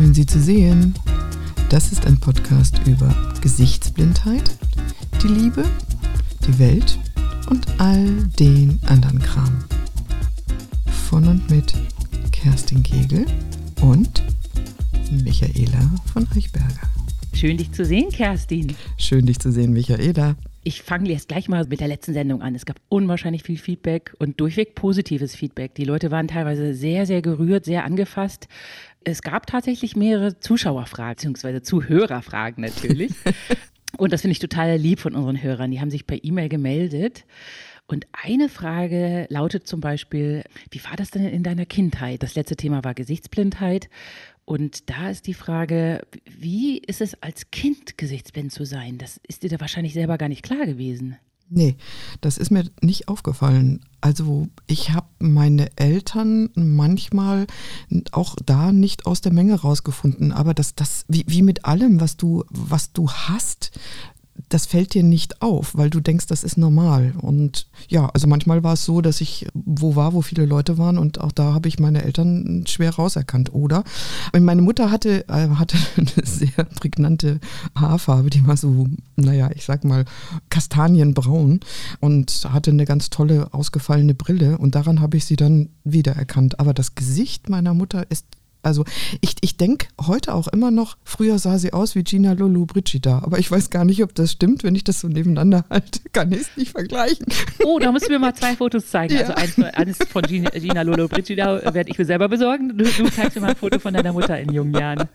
Schön, Sie zu sehen. Das ist ein Podcast über Gesichtsblindheit, die Liebe, die Welt und all den anderen Kram. Von und mit Kerstin Kegel und Michaela von Eichberger. Schön, dich zu sehen, Kerstin. Schön, dich zu sehen, Michaela. Ich fange jetzt gleich mal mit der letzten Sendung an. Es gab unwahrscheinlich viel Feedback und durchweg positives Feedback. Die Leute waren teilweise sehr, sehr gerührt, sehr angefasst. Es gab tatsächlich mehrere Zuschauerfragen, beziehungsweise Zuhörerfragen natürlich. und das finde ich total lieb von unseren Hörern. Die haben sich per E-Mail gemeldet. Und eine Frage lautet zum Beispiel, wie war das denn in deiner Kindheit? Das letzte Thema war Gesichtsblindheit. Und da ist die Frage, wie ist es als Kind gesichtsblind zu sein? Das ist dir da wahrscheinlich selber gar nicht klar gewesen. Nee, das ist mir nicht aufgefallen. Also ich habe meine Eltern manchmal auch da nicht aus der Menge rausgefunden, aber das, das, wie, wie mit allem, was du, was du hast, das fällt dir nicht auf, weil du denkst, das ist normal. Und ja, also manchmal war es so, dass ich wo war, wo viele Leute waren und auch da habe ich meine Eltern schwer rauserkannt. Oder meine Mutter hatte, äh, hatte eine sehr prägnante Haarfarbe, die war so, naja, ich sag mal, kastanienbraun und hatte eine ganz tolle ausgefallene Brille und daran habe ich sie dann wiedererkannt. Aber das Gesicht meiner Mutter ist also ich, ich denke heute auch immer noch, früher sah sie aus wie Gina Lolo Brigida, aber ich weiß gar nicht, ob das stimmt. Wenn ich das so nebeneinander halte, kann ich es nicht vergleichen. Oh, da müssen wir mal zwei Fotos zeigen. Ja. Also eins, eines von Gina, Gina Lolo Brigida werde ich mir selber besorgen. Du, du zeigst mir mal ein Foto von deiner Mutter in jungen Jahren.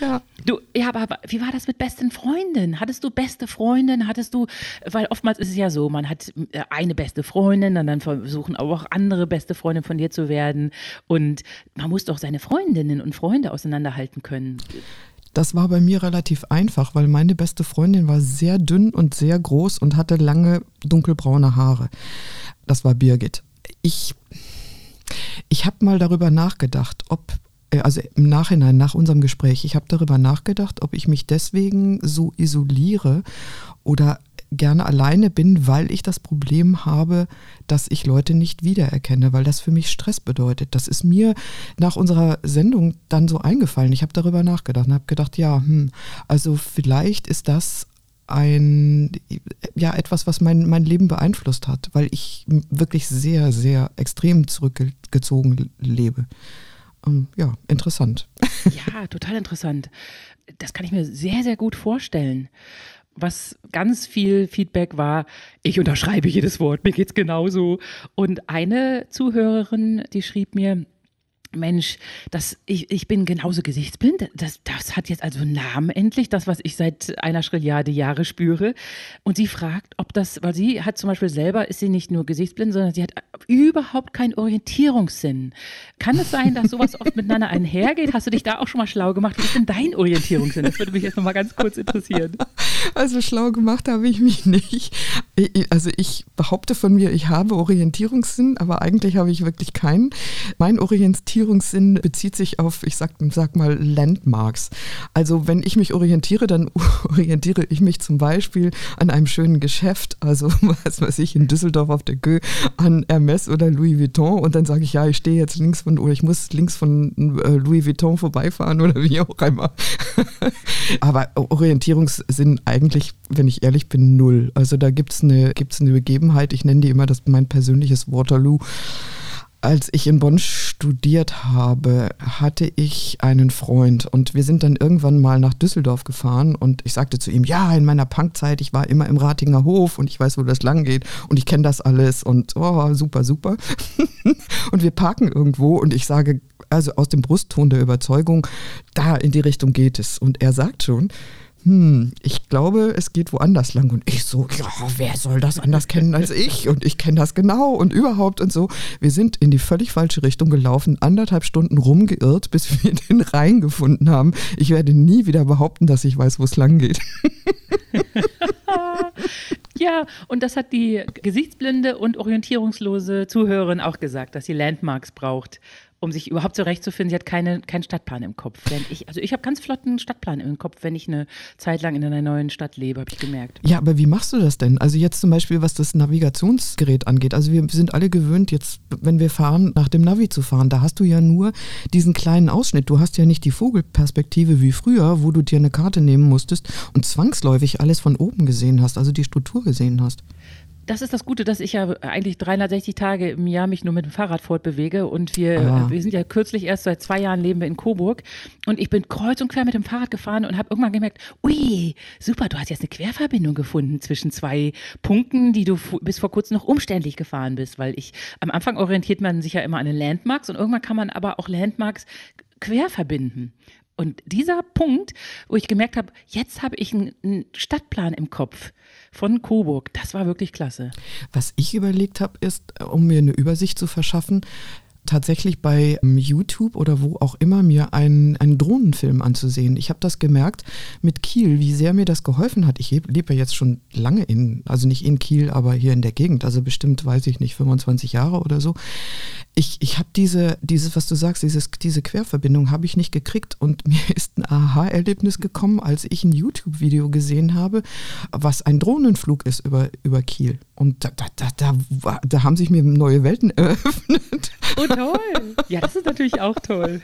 Ja. Du, ja, aber wie war das mit besten Freundinnen? Hattest du beste Freundinnen? Hattest du, weil oftmals ist es ja so, man hat äh, eine beste Freundin und dann versuchen auch andere beste Freundinnen von dir zu werden. Und man muss doch seine Freundinnen und Freunde auseinanderhalten können. Das war bei mir relativ einfach, weil meine beste Freundin war sehr dünn und sehr groß und hatte lange dunkelbraune Haare. Das war Birgit. Ich, ich habe mal darüber nachgedacht, ob also im Nachhinein, nach unserem Gespräch, ich habe darüber nachgedacht, ob ich mich deswegen so isoliere oder gerne alleine bin, weil ich das Problem habe, dass ich Leute nicht wiedererkenne, weil das für mich Stress bedeutet. Das ist mir nach unserer Sendung dann so eingefallen. Ich habe darüber nachgedacht und habe gedacht, ja, hm, also vielleicht ist das ein, ja, etwas, was mein, mein Leben beeinflusst hat, weil ich wirklich sehr, sehr extrem zurückgezogen lebe ähm, ja, interessant. Ja, total interessant. Das kann ich mir sehr, sehr gut vorstellen. Was ganz viel Feedback war, ich unterschreibe jedes Wort, mir geht's genauso. Und eine Zuhörerin, die schrieb mir, Mensch, das, ich, ich bin genauso gesichtsblind. Das, das hat jetzt also einen Namen endlich, das, was ich seit einer Schrilliarde Jahre spüre. Und sie fragt, ob das, weil sie hat zum Beispiel selber, ist sie nicht nur gesichtsblind, sondern sie hat überhaupt keinen Orientierungssinn. Kann es sein, dass sowas oft miteinander einhergeht? Hast du dich da auch schon mal schlau gemacht? Wie ist denn dein Orientierungssinn? Das würde mich jetzt nochmal ganz kurz interessieren. Also schlau gemacht habe ich mich nicht. Also ich behaupte von mir, ich habe Orientierungssinn, aber eigentlich habe ich wirklich keinen. Mein Orientierungssinn Orientierungssinn bezieht sich auf, ich sag, sag mal, Landmarks. Also wenn ich mich orientiere, dann orientiere ich mich zum Beispiel an einem schönen Geschäft, also was weiß ich, in Düsseldorf auf der Gö, an Hermes oder Louis Vuitton und dann sage ich, ja, ich stehe jetzt links von, oder ich muss links von äh, Louis Vuitton vorbeifahren oder wie auch immer. Aber Orientierungssinn eigentlich, wenn ich ehrlich bin, null. Also da gibt es eine, gibt's eine Begebenheit, ich nenne die immer das mein persönliches Waterloo. Als ich in Bonn studiert habe, hatte ich einen Freund und wir sind dann irgendwann mal nach Düsseldorf gefahren und ich sagte zu ihm, ja, in meiner Punkzeit, ich war immer im Ratinger Hof und ich weiß, wo das lang geht und ich kenne das alles und oh, super, super. und wir parken irgendwo und ich sage, also aus dem Brustton der Überzeugung, da in die Richtung geht es. Und er sagt schon, hm, ich glaube, es geht woanders lang. Und ich so, ja, wer soll das anders kennen als ich? Und ich kenne das genau und überhaupt und so. Wir sind in die völlig falsche Richtung gelaufen, anderthalb Stunden rumgeirrt, bis wir den Rhein gefunden haben. Ich werde nie wieder behaupten, dass ich weiß, wo es lang geht. ja, und das hat die gesichtsblinde und orientierungslose Zuhörerin auch gesagt, dass sie Landmarks braucht um sich überhaupt zurechtzufinden. Sie hat keine, keinen Stadtplan im Kopf. Ich, also ich habe ganz flotten Stadtplan im Kopf, wenn ich eine Zeit lang in einer neuen Stadt lebe, habe ich gemerkt. Ja, aber wie machst du das denn? Also jetzt zum Beispiel, was das Navigationsgerät angeht. Also wir sind alle gewöhnt, jetzt, wenn wir fahren, nach dem Navi zu fahren. Da hast du ja nur diesen kleinen Ausschnitt. Du hast ja nicht die Vogelperspektive wie früher, wo du dir eine Karte nehmen musstest und zwangsläufig alles von oben gesehen hast, also die Struktur gesehen hast das ist das Gute, dass ich ja eigentlich 360 Tage im Jahr mich nur mit dem Fahrrad fortbewege und wir, ah. wir sind ja kürzlich erst seit zwei Jahren leben wir in Coburg und ich bin kreuz und quer mit dem Fahrrad gefahren und habe irgendwann gemerkt, ui, super, du hast jetzt eine Querverbindung gefunden zwischen zwei Punkten, die du bis vor kurzem noch umständlich gefahren bist, weil ich am Anfang orientiert man sich ja immer an den Landmarks und irgendwann kann man aber auch Landmarks quer verbinden. Und dieser Punkt, wo ich gemerkt habe, jetzt habe ich einen Stadtplan im Kopf von Coburg, das war wirklich klasse. Was ich überlegt habe, ist, um mir eine Übersicht zu verschaffen, tatsächlich bei ähm, YouTube oder wo auch immer mir einen, einen Drohnenfilm anzusehen. Ich habe das gemerkt mit Kiel, wie sehr mir das geholfen hat. Ich lebe ja jetzt schon lange in, also nicht in Kiel, aber hier in der Gegend, also bestimmt, weiß ich nicht, 25 Jahre oder so. Ich, ich habe diese, dieses, was du sagst, dieses, diese Querverbindung habe ich nicht gekriegt und mir ist ein Aha-Erlebnis gekommen, als ich ein YouTube-Video gesehen habe, was ein Drohnenflug ist über, über Kiel. Und da, da, da, da, da haben sich mir neue Welten eröffnet. Und toll. Ja, das ist natürlich auch toll.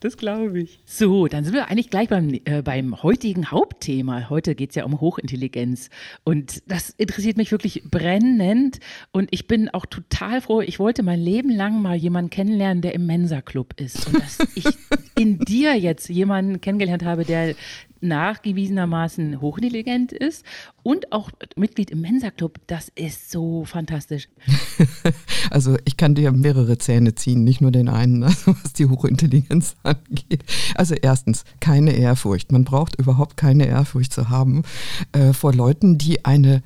Das glaube ich. So, dann sind wir eigentlich gleich beim, äh, beim heutigen Hauptthema. Heute geht es ja um Hochintelligenz. Und das interessiert mich wirklich brennend. Und ich bin auch total froh. Ich wollte mein Leben lang mal jemanden kennenlernen, der im Mensa-Club ist. Und dass ich in dir jetzt jemanden kennengelernt habe, der nachgewiesenermaßen hochintelligent ist und auch Mitglied im Mensa-Club. Das ist so fantastisch. Also ich kann dir mehrere Zähne ziehen, nicht nur den einen, also was die Hochintelligenz angeht. Also erstens, keine Ehrfurcht. Man braucht überhaupt keine Ehrfurcht zu haben äh, vor Leuten, die eine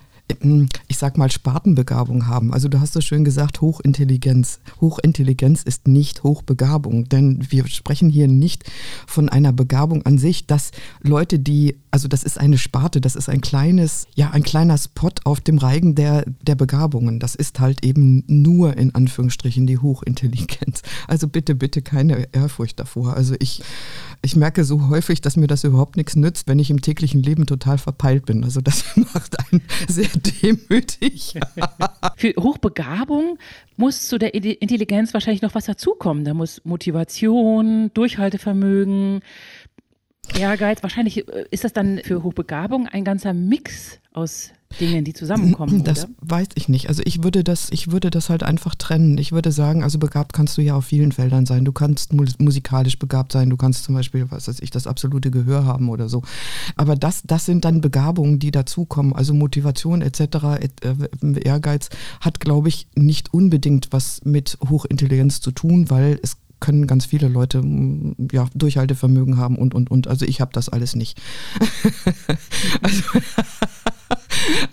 ich sag mal, Spartenbegabung haben. Also du hast so schön gesagt, Hochintelligenz. Hochintelligenz ist nicht Hochbegabung, denn wir sprechen hier nicht von einer Begabung an sich, dass Leute, die, also das ist eine Sparte, das ist ein kleines, ja, ein kleiner Spot auf dem Reigen der, der Begabungen. Das ist halt eben nur in Anführungsstrichen die Hochintelligenz. Also bitte, bitte keine Ehrfurcht davor. Also ich, ich merke so häufig, dass mir das überhaupt nichts nützt, wenn ich im täglichen Leben total verpeilt bin. Also das macht einen sehr demütig. Für Hochbegabung muss zu der Intelligenz wahrscheinlich noch was dazukommen. Da muss Motivation, Durchhaltevermögen, Ehrgeiz. Wahrscheinlich äh, ist das dann für Hochbegabung ein ganzer Mix aus Dingen, die zusammenkommen. Das oder? weiß ich nicht. Also ich würde das, ich würde das halt einfach trennen. Ich würde sagen, also begabt kannst du ja auf vielen Feldern sein. Du kannst musikalisch begabt sein, du kannst zum Beispiel, was weiß ich, das absolute Gehör haben oder so. Aber das, das sind dann Begabungen, die dazukommen. Also Motivation etc., äh, Ehrgeiz hat, glaube ich, nicht unbedingt was mit Hochintelligenz zu tun, weil es können ganz viele Leute ja, Durchhaltevermögen haben und, und, und. Also ich habe das alles nicht. also,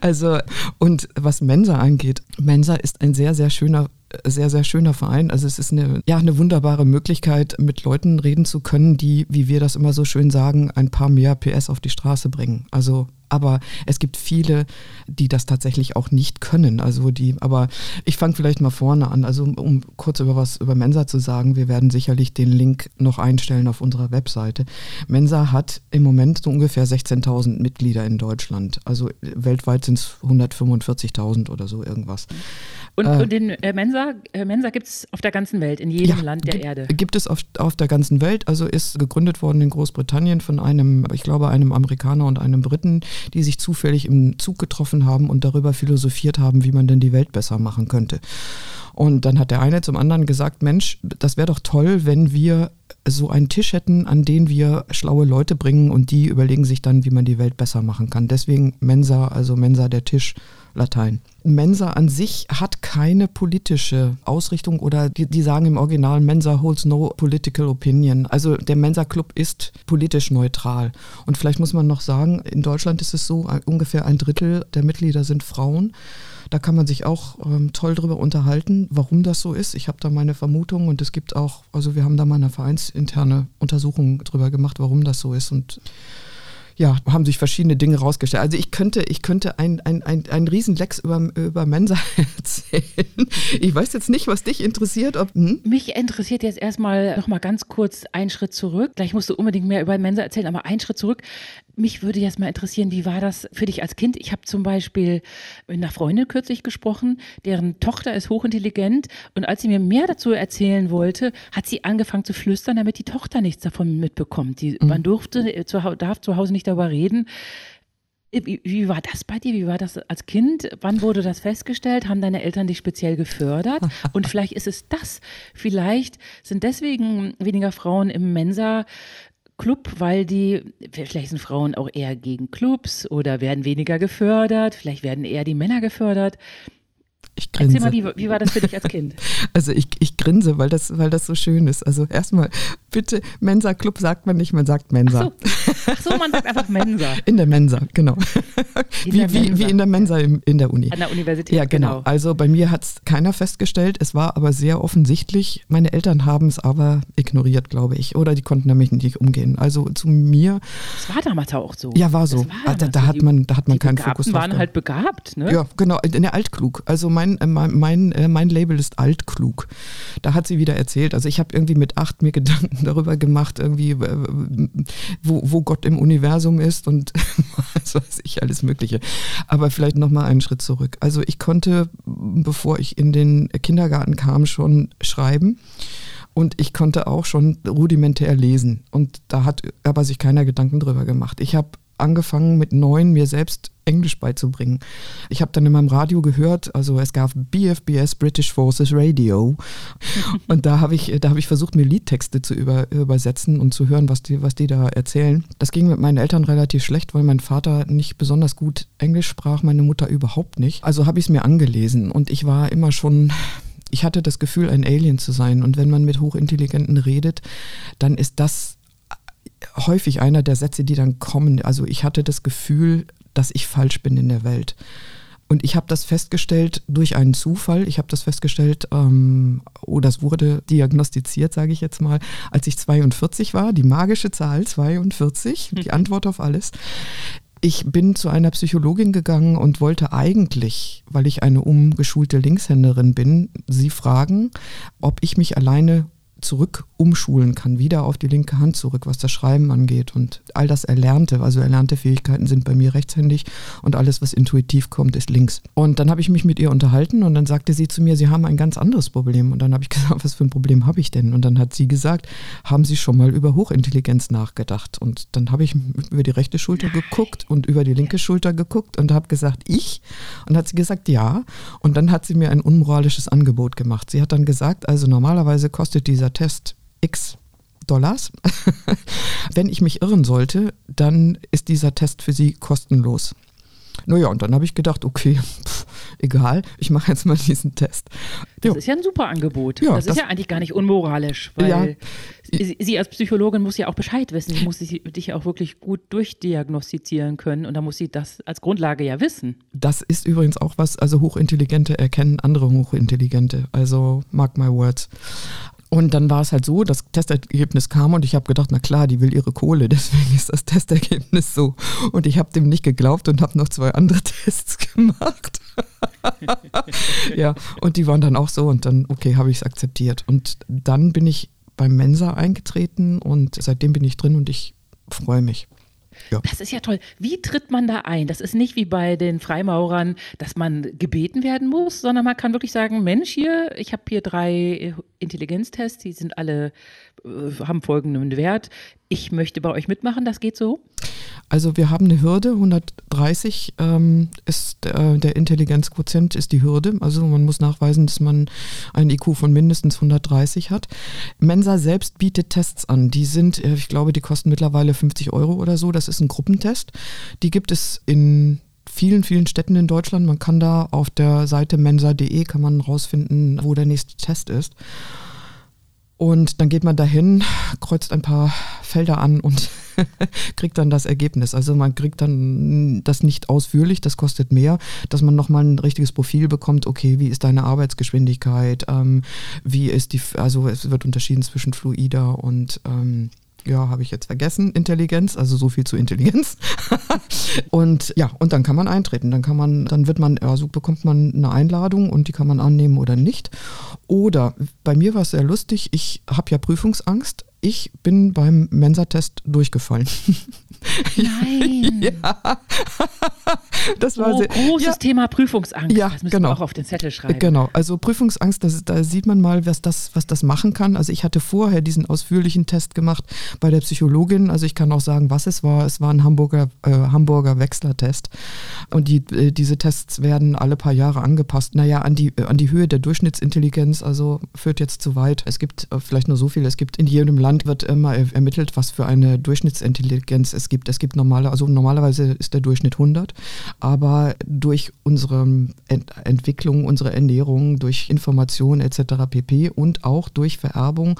also, und was Mensa angeht, Mensa ist ein sehr, sehr schöner sehr, sehr schöner Verein. Also es ist eine, ja, eine wunderbare Möglichkeit, mit Leuten reden zu können, die, wie wir das immer so schön sagen, ein paar mehr PS auf die Straße bringen. Also aber es gibt viele, die das tatsächlich auch nicht können. Also die, aber ich fange vielleicht mal vorne an. Also um kurz über was über Mensa zu sagen, wir werden sicherlich den Link noch einstellen auf unserer Webseite. Mensa hat im Moment so ungefähr 16.000 Mitglieder in Deutschland. Also weltweit sind es 145.000 oder so irgendwas. Und, äh, und den äh, Mensa, äh, Mensa gibt es auf der ganzen Welt, in jedem ja, Land der gibt, Erde. Gibt es auf, auf der ganzen Welt. Also ist gegründet worden in Großbritannien von einem, ich glaube, einem Amerikaner und einem Briten die sich zufällig im Zug getroffen haben und darüber philosophiert haben, wie man denn die Welt besser machen könnte. Und dann hat der eine zum anderen gesagt, Mensch, das wäre doch toll, wenn wir so einen Tisch hätten, an den wir schlaue Leute bringen und die überlegen sich dann, wie man die Welt besser machen kann. Deswegen Mensa, also Mensa der Tisch, Latein. Mensa an sich hat keine politische Ausrichtung oder die, die, sagen im Original, Mensa holds no political opinion. Also der Mensa Club ist politisch neutral. Und vielleicht muss man noch sagen, in Deutschland ist es so, ungefähr ein Drittel der Mitglieder sind Frauen. Da kann man sich auch ähm, toll drüber unterhalten, warum das so ist. Ich habe da meine Vermutung und es gibt auch, also wir haben da mal eine vereinsinterne Untersuchung drüber gemacht, warum das so ist. Und ja, haben sich verschiedene Dinge rausgestellt. Also ich könnte, ich könnte ein, ein, ein, ein Riesenlex über, über Mensa erzählen. Ich weiß jetzt nicht, was dich interessiert. Ob, hm? Mich interessiert jetzt erstmal noch mal ganz kurz einen Schritt zurück. Gleich musst du unbedingt mehr über Mensa erzählen, aber einen Schritt zurück. Mich würde jetzt mal interessieren, wie war das für dich als Kind? Ich habe zum Beispiel mit einer Freundin kürzlich gesprochen, deren Tochter ist hochintelligent und als sie mir mehr dazu erzählen wollte, hat sie angefangen zu flüstern, damit die Tochter nichts davon mitbekommt. Die, mhm. Man durfte, äh, zu, darf zu Hause nicht darüber reden. Äh, wie, wie, war das bei dir? Wie war das als Kind? Wann wurde das festgestellt? Haben deine Eltern dich speziell gefördert? Und vielleicht ist es das. Vielleicht sind deswegen weniger Frauen im Mensa Club, weil die, vielleicht sind Frauen auch eher gegen Clubs oder werden weniger gefördert, vielleicht werden eher die Männer gefördert. Ich grinse. Erzähl mal, wie, wie war das für dich als Kind? Also ich, ich grinse, weil das, weil das so schön ist. Also erstmal, bitte, Mensa Club sagt man nicht, man sagt Mensa. So, Ach so man sagt einfach Mensa. In der Mensa, genau. In wie, wie, Mensa. wie in der Mensa im, in der Uni. An der Universität, Ja, genau. genau. Also bei mir hat es keiner festgestellt, es war aber sehr offensichtlich. Meine Eltern haben es aber ignoriert, glaube ich. Oder die konnten damit nicht umgehen. Also zu mir. Das war damals auch so. Ja, war so. War ah, da, da, hat man, da hat man keinen Begabten Fokus drauf. waren halt begabt, ne? Ja, genau. In der Altklug. Also mein mein, äh, mein, äh, mein Label ist altklug. Da hat sie wieder erzählt. Also ich habe irgendwie mit acht mir Gedanken darüber gemacht, irgendwie, wo, wo Gott im Universum ist und was weiß ich, alles Mögliche. Aber vielleicht nochmal einen Schritt zurück. Also ich konnte, bevor ich in den Kindergarten kam, schon schreiben. Und ich konnte auch schon rudimentär lesen. Und da hat aber sich keiner Gedanken drüber gemacht. Ich habe angefangen mit neun mir selbst Englisch beizubringen. Ich habe dann in meinem Radio gehört, also es gab BFBS British Forces Radio und da habe ich, da ich versucht, mir Liedtexte zu über, übersetzen und zu hören, was die, was die da erzählen. Das ging mit meinen Eltern relativ schlecht, weil mein Vater nicht besonders gut Englisch sprach, meine Mutter überhaupt nicht. Also habe ich es mir angelesen und ich war immer schon ich hatte das Gefühl, ein Alien zu sein. Und wenn man mit Hochintelligenten redet, dann ist das häufig einer der Sätze, die dann kommen. Also ich hatte das Gefühl, dass ich falsch bin in der Welt. Und ich habe das festgestellt durch einen Zufall. Ich habe das festgestellt, ähm, oh, das wurde diagnostiziert, sage ich jetzt mal, als ich 42 war. Die magische Zahl 42, die Antwort auf alles. Ich bin zu einer Psychologin gegangen und wollte eigentlich, weil ich eine umgeschulte Linkshänderin bin, sie fragen, ob ich mich alleine zurück umschulen kann, wieder auf die linke Hand zurück, was das Schreiben angeht. Und all das Erlernte, also erlernte Fähigkeiten sind bei mir rechtshändig und alles, was intuitiv kommt, ist links. Und dann habe ich mich mit ihr unterhalten und dann sagte sie zu mir, Sie haben ein ganz anderes Problem. Und dann habe ich gesagt, was für ein Problem habe ich denn? Und dann hat sie gesagt, haben Sie schon mal über Hochintelligenz nachgedacht? Und dann habe ich über die rechte Schulter geguckt und über die linke Schulter geguckt und habe gesagt, ich? Und hat sie gesagt, ja. Und dann hat sie mir ein unmoralisches Angebot gemacht. Sie hat dann gesagt, also normalerweise kostet dieser Test X Dollars. Wenn ich mich irren sollte, dann ist dieser Test für Sie kostenlos. Naja, und dann habe ich gedacht, okay, pff, egal, ich mache jetzt mal diesen Test. Das jo. ist ja ein super Angebot. Ja, das, das ist ja eigentlich gar nicht unmoralisch, weil ja. sie, sie, als Psychologin muss ja auch Bescheid wissen. Sie muss dich auch wirklich gut durchdiagnostizieren können und da muss sie das als Grundlage ja wissen. Das ist übrigens auch was, also Hochintelligente erkennen andere Hochintelligente. Also mark my words. Und dann war es halt so, das Testergebnis kam und ich habe gedacht, na klar, die will ihre Kohle, deswegen ist das Testergebnis so. Und ich habe dem nicht geglaubt und habe noch zwei andere Tests gemacht. ja, und die waren dann auch so und dann, okay, habe ich es akzeptiert. Und dann bin ich beim Mensa eingetreten und seitdem bin ich drin und ich freue mich. Ja. Das ist ja toll. Wie tritt man da ein? Das ist nicht wie bei den Freimaurern, dass man gebeten werden muss, sondern man kann wirklich sagen, Mensch, hier, ich habe hier drei Intelligenztests, die sind alle, haben folgenden Wert. Ich möchte bei euch mitmachen, das geht so? Also wir haben eine Hürde, 130 ähm, ist äh, der Intelligenzquotient ist die Hürde. Also man muss nachweisen, dass man ein IQ von mindestens 130 hat. Mensa selbst bietet Tests an. Die sind, äh, ich glaube, die kosten mittlerweile 50 Euro oder so. Das ist ein Gruppentest. Die gibt es in vielen, vielen Städten in Deutschland. Man kann da auf der Seite mensa.de kann man rausfinden, wo der nächste Test ist. Und dann geht man dahin, kreuzt ein paar Felder an und kriegt dann das Ergebnis. Also man kriegt dann das nicht ausführlich, das kostet mehr, dass man nochmal ein richtiges Profil bekommt, okay, wie ist deine Arbeitsgeschwindigkeit, ähm, wie ist die, also es wird unterschieden zwischen fluider und ähm, ja, habe ich jetzt vergessen, Intelligenz, also so viel zu Intelligenz. und ja, und dann kann man eintreten. Dann kann man, dann wird man, also bekommt man eine Einladung und die kann man annehmen oder nicht. Oder bei mir war es sehr lustig, ich habe ja Prüfungsangst ich bin beim Mensa-Test durchgefallen. Nein. ja. Das war oh, sehr, großes ja. Thema Prüfungsangst. Ja, das müssen genau. wir auch auf den Zettel schreiben. Genau, also Prüfungsangst, das, da sieht man mal, was das, was das machen kann. Also ich hatte vorher diesen ausführlichen Test gemacht bei der Psychologin. Also ich kann auch sagen, was es war. Es war ein Hamburger, äh, Hamburger Wechsler-Test. Und die, äh, diese Tests werden alle paar Jahre angepasst. Naja, an die, an die Höhe der Durchschnittsintelligenz, also führt jetzt zu weit. Es gibt äh, vielleicht nur so viel, es gibt in jedem Land Land wird immer ermittelt, was für eine Durchschnittsintelligenz es gibt. Es gibt normale, also normalerweise ist der Durchschnitt 100, aber durch unsere Ent Entwicklung, unsere Ernährung, durch Information etc. pp. und auch durch Vererbung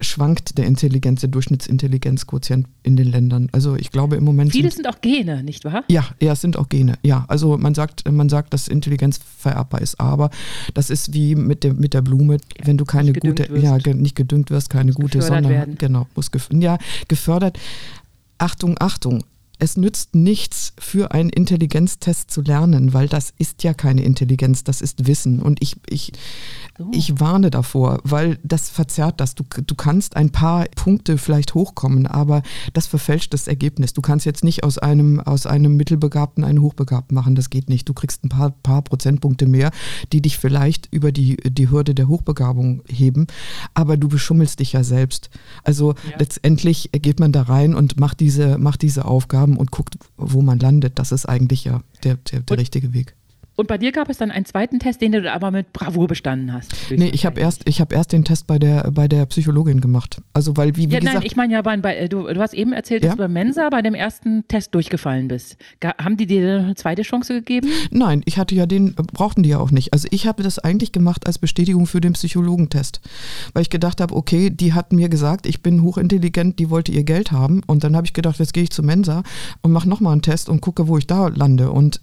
schwankt der Intelligenz, der Durchschnittsintelligenzquotient in den Ländern. Also ich glaube im Moment. Viele sind, sind, auch Gene, nicht wahr? Ja, ja, es sind auch Gene. Ja, also man sagt, man sagt, dass Intelligenz vererbbar ist, aber das ist wie mit der, mit der Blume, ja, wenn du keine gute, wirst. ja, nicht gedüngt wirst, keine gute Sonne, werden. genau, muss gef ja, gefördert. Achtung, Achtung, es nützt nichts, für einen Intelligenztest zu lernen, weil das ist ja keine Intelligenz, das ist Wissen. Und ich, ich, so. ich warne davor, weil das verzerrt das. Du, du kannst ein paar Punkte vielleicht hochkommen, aber das verfälscht das Ergebnis. Du kannst jetzt nicht aus einem, aus einem Mittelbegabten einen Hochbegabten machen, das geht nicht. Du kriegst ein paar, paar Prozentpunkte mehr, die dich vielleicht über die, die Hürde der Hochbegabung heben, aber du beschummelst dich ja selbst. Also ja. letztendlich geht man da rein und macht diese, macht diese Aufgabe und guckt, wo man landet. Das ist eigentlich ja der, der, der richtige Weg. Und bei dir gab es dann einen zweiten Test, den du aber mit Bravour bestanden hast. Nee, ich habe erst, hab erst den Test bei der, bei der Psychologin gemacht. Also, weil, wie, wie ja, gesagt. Nein, ich meine ja, bei, bei, du, du hast eben erzählt, dass ja? du bei Mensa bei dem ersten Test durchgefallen bist. Haben die dir eine zweite Chance gegeben? Nein, ich hatte ja den, brauchten die ja auch nicht. Also, ich habe das eigentlich gemacht als Bestätigung für den Psychologentest. Weil ich gedacht habe, okay, die hat mir gesagt, ich bin hochintelligent, die wollte ihr Geld haben. Und dann habe ich gedacht, jetzt gehe ich zu Mensa und mache nochmal einen Test und gucke, wo ich da lande. Und,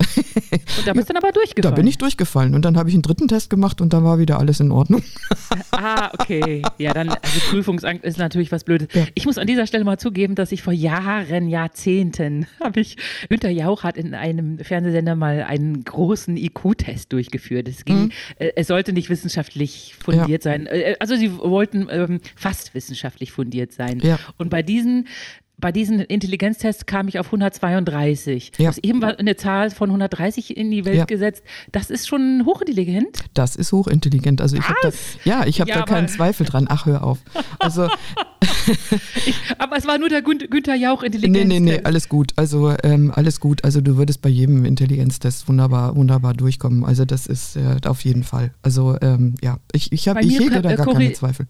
und da bist du dann aber durchgefallen. Da bin ich durchgefallen. Und dann habe ich einen dritten Test gemacht und dann war wieder alles in Ordnung. ah, okay. Ja, dann, also Prüfungsangst ist natürlich was Blödes. Ja. Ich muss an dieser Stelle mal zugeben, dass ich vor Jahren, Jahrzehnten, habe ich, Günter Jauch hat in einem Fernsehsender mal einen großen IQ-Test durchgeführt. Es ging, mhm. äh, es sollte nicht wissenschaftlich fundiert ja. sein. Äh, also sie wollten ähm, fast wissenschaftlich fundiert sein. Ja. Und bei diesen bei diesen Intelligenztests kam ich auf 132. Ja. Du hast eben eine Zahl von 130 in die Welt ja. gesetzt. Das ist schon hochintelligent. Das ist hochintelligent. Also ich habe da, ja, ich habe ja, da keinen Zweifel dran. Ach, hör auf. Also ich, aber es war nur der Gün Günther Jauch Intelligenz. Nee, nee, nee, alles gut. Also ähm, alles gut. Also du würdest bei jedem Intelligenztest wunderbar, wunderbar durchkommen. Also das ist äh, auf jeden Fall. Also ähm, ja, ich, ich, hab, ich hege da gar keine Zweifel.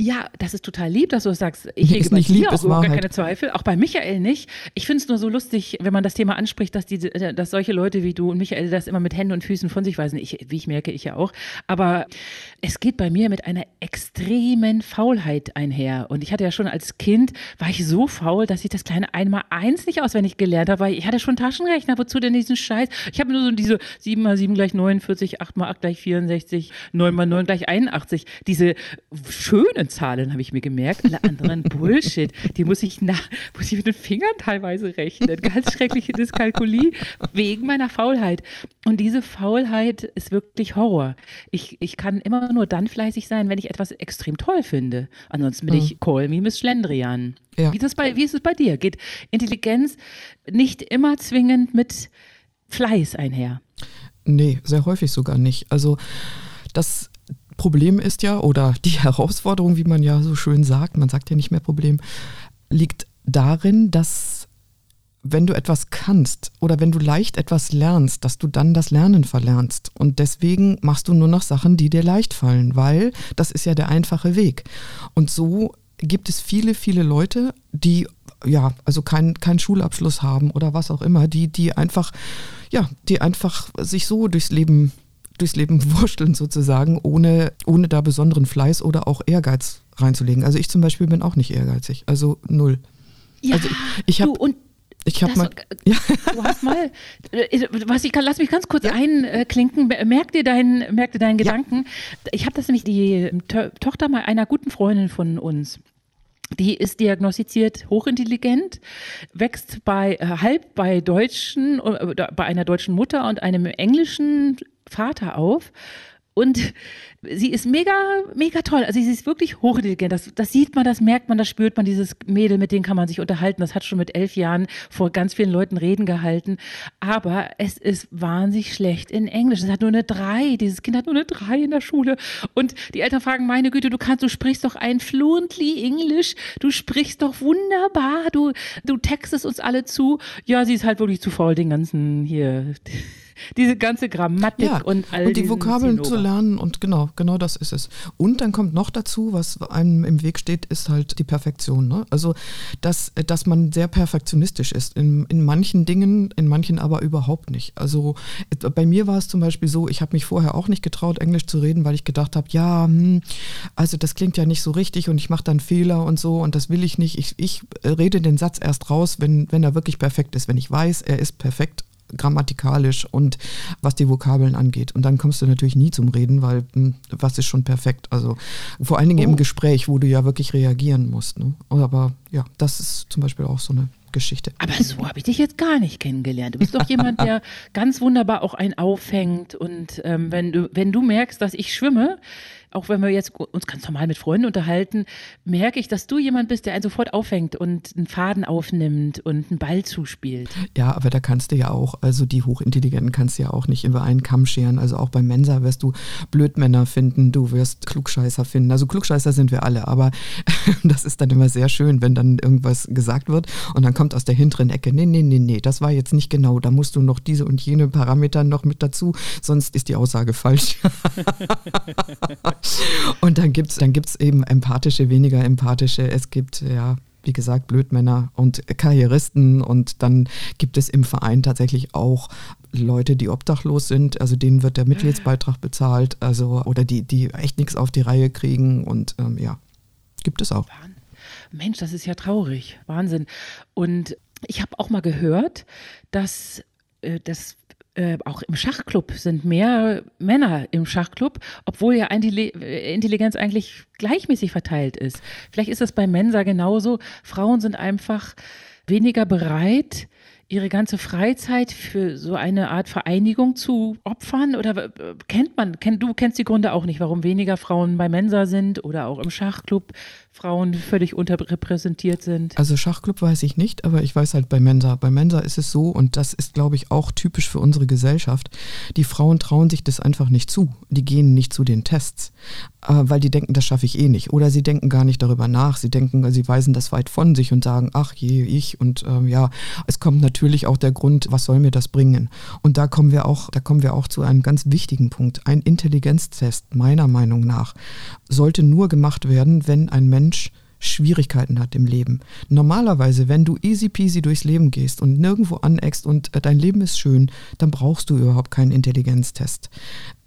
Ja, das ist total lieb, dass du sagst. Ich hege nicht lieb, auch überhaupt gar keine Zweifel, auch bei Michael nicht. Ich finde es nur so lustig, wenn man das Thema anspricht, dass, diese, äh, dass solche Leute wie du und Michael das immer mit Händen und Füßen von sich weisen. Ich, wie ich merke, ich ja auch. Aber es geht bei mir mit einer extremen Faulheit einher. Und ich hatte ja schon als Kind, war ich so faul, dass ich das kleine einmal eins nicht auswendig gelernt habe, weil ich hatte schon Taschenrechner. Wozu denn diesen Scheiß? Ich habe nur so diese 7 mal 7 gleich 49, 8 mal 8 gleich 64, 9 mal 9 gleich 81. Diese schönen Zahlen, habe ich mir gemerkt. Alle anderen Bullshit. Die muss ich, nach, muss ich mit den Fingern teilweise rechnen. Ganz schreckliche Dyskalkulie wegen meiner Faulheit. Und diese Faulheit ist wirklich Horror. Ich, ich kann immer nur dann fleißig sein, wenn ich etwas extrem toll finde. Ansonsten bin mhm. ich Call me Miss Schlendrian. Ja. Wie, ist bei, wie ist es bei dir? Geht Intelligenz nicht immer zwingend mit Fleiß einher? Nee, sehr häufig sogar nicht. Also das Problem ist ja, oder die Herausforderung, wie man ja so schön sagt, man sagt ja nicht mehr Problem, liegt darin, dass wenn du etwas kannst oder wenn du leicht etwas lernst, dass du dann das Lernen verlernst. Und deswegen machst du nur noch Sachen, die dir leicht fallen, weil das ist ja der einfache Weg. Und so gibt es viele, viele Leute, die ja, also keinen kein Schulabschluss haben oder was auch immer, die, die einfach, ja, die einfach sich so durchs Leben durchs Leben wursteln sozusagen, ohne, ohne da besonderen Fleiß oder auch Ehrgeiz reinzulegen. Also ich zum Beispiel bin auch nicht ehrgeizig, also null. Ja, also ich habe ich habe mal. Ja. Du hast mal. Äh, was ich kann, lass mich ganz kurz ja. einklinken. Merk dir deinen, merk dir deinen Gedanken. Ja. Ich habe das nämlich die to Tochter mal einer guten Freundin von uns Die ist diagnostiziert hochintelligent, wächst bei äh, halb bei Deutschen, äh, bei einer deutschen Mutter und einem englischen Vater auf und sie ist mega, mega toll. Also sie ist wirklich hochintelligent. Das, das sieht man, das merkt man, das spürt man. Dieses Mädel, mit dem kann man sich unterhalten. Das hat schon mit elf Jahren vor ganz vielen Leuten Reden gehalten. Aber es ist wahnsinnig schlecht in Englisch. Es hat nur eine drei. Dieses Kind hat nur eine drei in der Schule. Und die Eltern fragen, meine Güte, du kannst, du sprichst doch ein fluently Englisch. Du sprichst doch wunderbar. Du, du textest uns alle zu. Ja, sie ist halt wirklich zu faul, den ganzen hier diese ganze Grammatik ja, und all Und die Vokabeln Zinnober. zu lernen und genau, genau das ist es. Und dann kommt noch dazu, was einem im Weg steht, ist halt die Perfektion. Ne? Also, dass, dass man sehr perfektionistisch ist. In, in manchen Dingen, in manchen aber überhaupt nicht. Also bei mir war es zum Beispiel so, ich habe mich vorher auch nicht getraut, Englisch zu reden, weil ich gedacht habe, ja, hm, also das klingt ja nicht so richtig und ich mache dann Fehler und so und das will ich nicht. Ich, ich rede den Satz erst raus, wenn, wenn er wirklich perfekt ist. Wenn ich weiß, er ist perfekt grammatikalisch und was die Vokabeln angeht. Und dann kommst du natürlich nie zum Reden, weil hm, was ist schon perfekt. Also vor allen Dingen oh. im Gespräch, wo du ja wirklich reagieren musst. Ne? Aber ja, das ist zum Beispiel auch so eine Geschichte. Aber so habe ich dich jetzt gar nicht kennengelernt. Du bist doch jemand, der ganz wunderbar auch einen auffängt. Und ähm, wenn, du, wenn du merkst, dass ich schwimme, auch wenn wir jetzt uns ganz normal mit Freunden unterhalten, merke ich, dass du jemand bist, der einen sofort auffängt und einen Faden aufnimmt und einen Ball zuspielt. Ja, aber da kannst du ja auch, also die Hochintelligenten kannst du ja auch nicht über einen Kamm scheren. Also auch beim Mensa wirst du Blödmänner finden, du wirst Klugscheißer finden. Also Klugscheißer sind wir alle, aber das ist dann immer sehr schön, wenn dann irgendwas gesagt wird und dann kommt aus der hinteren Ecke, nee, nee, nee, nee, das war jetzt nicht genau, da musst du noch diese und jene Parameter noch mit dazu, sonst ist die Aussage falsch. Und dann gibt es dann gibt's eben empathische, weniger empathische. Es gibt, ja, wie gesagt, Blödmänner und Karrieristen. Und dann gibt es im Verein tatsächlich auch Leute, die obdachlos sind, also denen wird der Mitgliedsbeitrag bezahlt, also oder die, die echt nichts auf die Reihe kriegen. Und ähm, ja, gibt es auch. Mensch, das ist ja traurig. Wahnsinn. Und ich habe auch mal gehört, dass äh, das äh, auch im Schachclub sind mehr Männer im Schachclub, obwohl ja äh, Intelligenz eigentlich gleichmäßig verteilt ist. Vielleicht ist das bei Mensa genauso. Frauen sind einfach weniger bereit, ihre ganze Freizeit für so eine Art Vereinigung zu opfern? Oder äh, kennt man, kenn, du kennst die Gründe auch nicht, warum weniger Frauen bei Mensa sind oder auch im Schachclub Frauen völlig unterrepräsentiert sind? Also Schachclub weiß ich nicht, aber ich weiß halt bei Mensa. Bei Mensa ist es so, und das ist, glaube ich, auch typisch für unsere Gesellschaft, die Frauen trauen sich das einfach nicht zu. Die gehen nicht zu den Tests, äh, weil die denken, das schaffe ich eh nicht. Oder sie denken gar nicht darüber nach. Sie denken, sie weisen das weit von sich und sagen, ach je, ich. Und ähm, ja, es kommt natürlich auch der Grund, was soll mir das bringen? Und da kommen wir auch, da kommen wir auch zu einem ganz wichtigen Punkt. Ein Intelligenztest, meiner Meinung nach, sollte nur gemacht werden, wenn ein Mensch Mensch Schwierigkeiten hat im Leben. Normalerweise, wenn du easy peasy durchs Leben gehst und nirgendwo aneckst und äh, dein Leben ist schön, dann brauchst du überhaupt keinen Intelligenztest.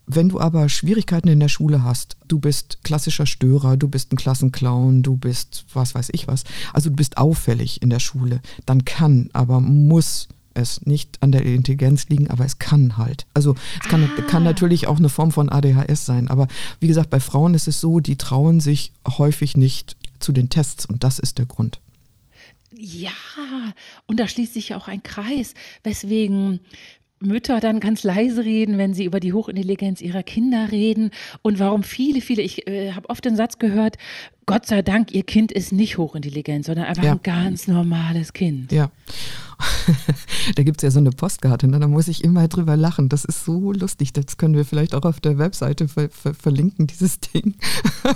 Wenn du aber Schwierigkeiten in der Schule hast, du bist klassischer Störer, du bist ein Klassenclown, du bist was weiß ich was, also du bist auffällig in der Schule, dann kann, aber muss es nicht an der Intelligenz liegen, aber es kann halt. Also es kann, ah. kann natürlich auch eine Form von ADHS sein. Aber wie gesagt, bei Frauen ist es so, die trauen sich häufig nicht zu den Tests und das ist der Grund. Ja, und da schließt sich ja auch ein Kreis, weswegen Mütter dann ganz leise reden, wenn sie über die Hochintelligenz ihrer Kinder reden. Und warum viele, viele, ich äh, habe oft den Satz gehört, Gott sei Dank, ihr Kind ist nicht hochintelligent, sondern einfach ja. ein ganz normales Kind. Ja. da gibt es ja so eine Postkarte, ne? da muss ich immer drüber lachen. Das ist so lustig. Das können wir vielleicht auch auf der Webseite ver ver verlinken, dieses Ding.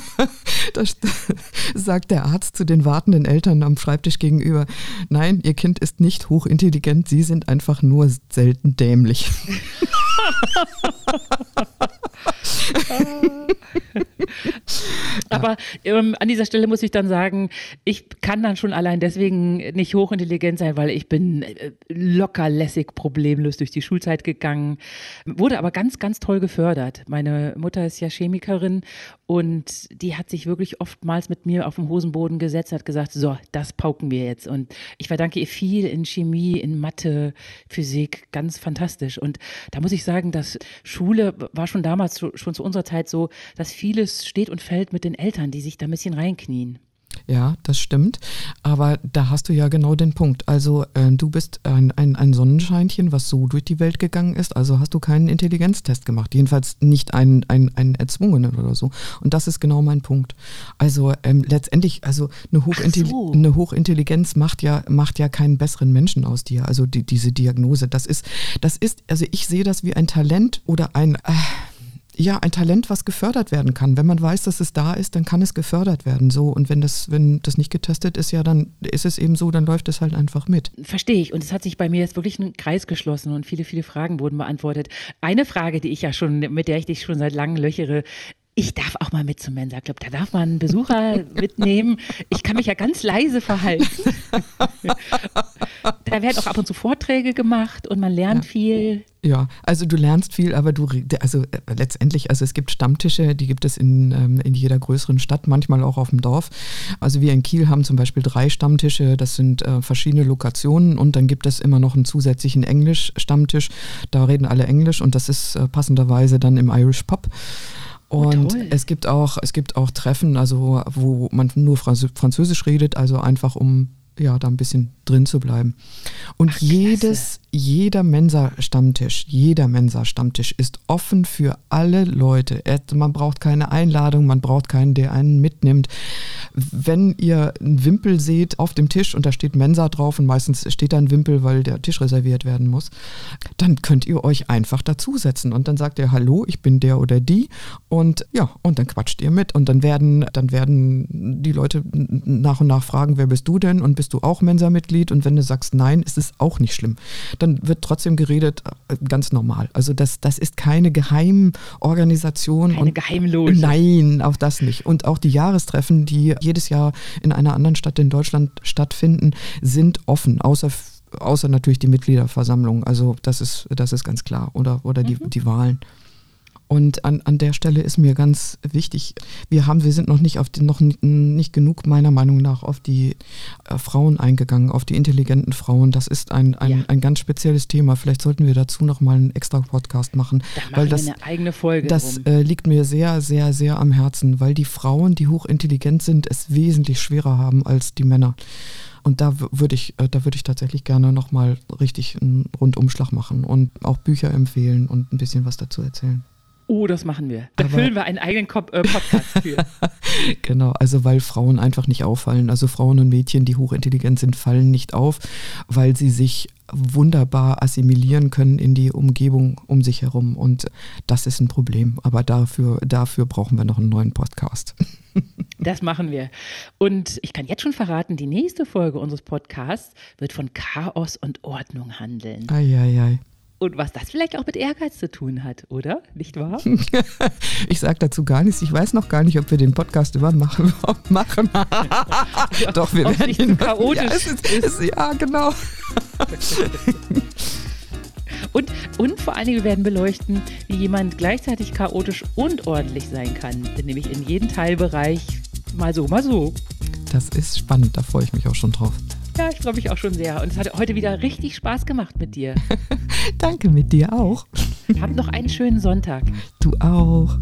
da sagt der Arzt zu den wartenden Eltern am Schreibtisch gegenüber, nein, ihr Kind ist nicht hochintelligent, sie sind einfach nur selten dämlich. Aber ähm, an dieser Stelle muss ich dann sagen, ich kann dann schon allein deswegen nicht hochintelligent sein, weil ich bin äh, locker lässig problemlos durch die Schulzeit gegangen, wurde aber ganz, ganz toll gefördert. Meine Mutter ist ja Chemikerin und die hat sich wirklich oftmals mit mir auf den Hosenboden gesetzt, hat gesagt, so, das pauken wir jetzt. Und ich verdanke ihr viel in Chemie, in Mathe, Physik, ganz fantastisch. Und da muss ich sagen, dass Schule war schon damals, schon zu unserer Zeit so, dass vieles steht und fällt mit den Eltern, die sich da ein bisschen reinknien. Ja, das stimmt. Aber da hast du ja genau den Punkt. Also äh, du bist ein, ein, ein Sonnenscheinchen, was so durch die Welt gegangen ist. Also hast du keinen Intelligenztest gemacht. Jedenfalls nicht einen, einen, einen erzwungenen oder so. Und das ist genau mein Punkt. Also ähm, letztendlich, also eine, Hochintelli so. eine Hochintelligenz macht ja, macht ja keinen besseren Menschen aus dir. Also die, diese Diagnose, das ist, das ist, also ich sehe das wie ein Talent oder ein... Äh, ja, ein Talent, was gefördert werden kann. Wenn man weiß, dass es da ist, dann kann es gefördert werden. So. Und wenn das, wenn das nicht getestet ist, ja, dann ist es eben so, dann läuft es halt einfach mit. Verstehe ich. Und es hat sich bei mir jetzt wirklich ein Kreis geschlossen und viele, viele Fragen wurden beantwortet. Eine Frage, die ich ja schon, mit der ich dich schon seit langem löchere, ich darf auch mal mit zum Mensa Club. Da darf man Besucher mitnehmen. Ich kann mich ja ganz leise verhalten. da werden auch ab und zu Vorträge gemacht und man lernt ja. viel. Ja, also du lernst viel, aber du, also äh, letztendlich, also es gibt Stammtische, die gibt es in, ähm, in jeder größeren Stadt, manchmal auch auf dem Dorf. Also wir in Kiel haben zum Beispiel drei Stammtische, das sind äh, verschiedene Lokationen und dann gibt es immer noch einen zusätzlichen Englisch-Stammtisch. Da reden alle Englisch und das ist äh, passenderweise dann im Irish Pub. Oh, und oh, es gibt auch, es gibt auch Treffen, also wo man nur Französisch redet, also einfach um ja, da ein bisschen drin zu bleiben. Und Ach, jedes, jeder Mensa-Stammtisch, jeder Mensa-Stammtisch ist offen für alle Leute. Man braucht keine Einladung, man braucht keinen, der einen mitnimmt. Wenn ihr einen Wimpel seht auf dem Tisch und da steht Mensa drauf und meistens steht da ein Wimpel, weil der Tisch reserviert werden muss, dann könnt ihr euch einfach dazusetzen und dann sagt ihr Hallo, ich bin der oder die und ja, und dann quatscht ihr mit und dann werden, dann werden die Leute nach und nach fragen, wer bist du denn und bist du auch Mensa-Mitglied und wenn du sagst nein, ist es auch nicht schlimm. Dann wird trotzdem geredet, äh, ganz normal. Also das, das ist keine Geheimorganisation. Keine Geheimloge. Nein, auch das nicht. Und auch die Jahrestreffen, die jedes Jahr in einer anderen Stadt in Deutschland stattfinden, sind offen, außer außer natürlich die Mitgliederversammlung. Also das ist, das ist ganz klar. Oder, oder die, mhm. die Wahlen. Und an, an der Stelle ist mir ganz wichtig, wir haben, wir sind noch nicht auf die, noch nicht genug meiner Meinung nach auf die äh, Frauen eingegangen, auf die intelligenten Frauen. Das ist ein, ein, ja. ein ganz spezielles Thema. Vielleicht sollten wir dazu noch mal einen extra Podcast machen. Da machen weil das, eine eigene Folge. Das äh, liegt mir sehr, sehr, sehr am Herzen, weil die Frauen, die hochintelligent sind, es wesentlich schwerer haben als die Männer. Und da würde ich, äh, da würde ich tatsächlich gerne nochmal richtig einen Rundumschlag machen und auch Bücher empfehlen und ein bisschen was dazu erzählen. Oh, das machen wir. Da Aber füllen wir einen eigenen Ko äh, Podcast für. genau, also weil Frauen einfach nicht auffallen. Also Frauen und Mädchen, die hochintelligent sind, fallen nicht auf, weil sie sich wunderbar assimilieren können in die Umgebung um sich herum. Und das ist ein Problem. Aber dafür, dafür brauchen wir noch einen neuen Podcast. Das machen wir. Und ich kann jetzt schon verraten, die nächste Folge unseres Podcasts wird von Chaos und Ordnung handeln. Eieiei. Ei, ei. Und was das vielleicht auch mit Ehrgeiz zu tun hat, oder? Nicht wahr? ich sage dazu gar nichts. Ich weiß noch gar nicht, ob wir den Podcast überhaupt machen. machen. Doch, wir werden nicht ihn chaotisch. Ja, ist, ist, ja genau. und, und vor allen Dingen, wir werden beleuchten, wie jemand gleichzeitig chaotisch und ordentlich sein kann. Nämlich in jedem Teilbereich mal so, mal so. Das ist spannend, da freue ich mich auch schon drauf. Ja, ich freue mich auch schon sehr. Und es hat heute wieder richtig Spaß gemacht mit dir. Danke, mit dir auch. Habt noch einen schönen Sonntag. Du auch.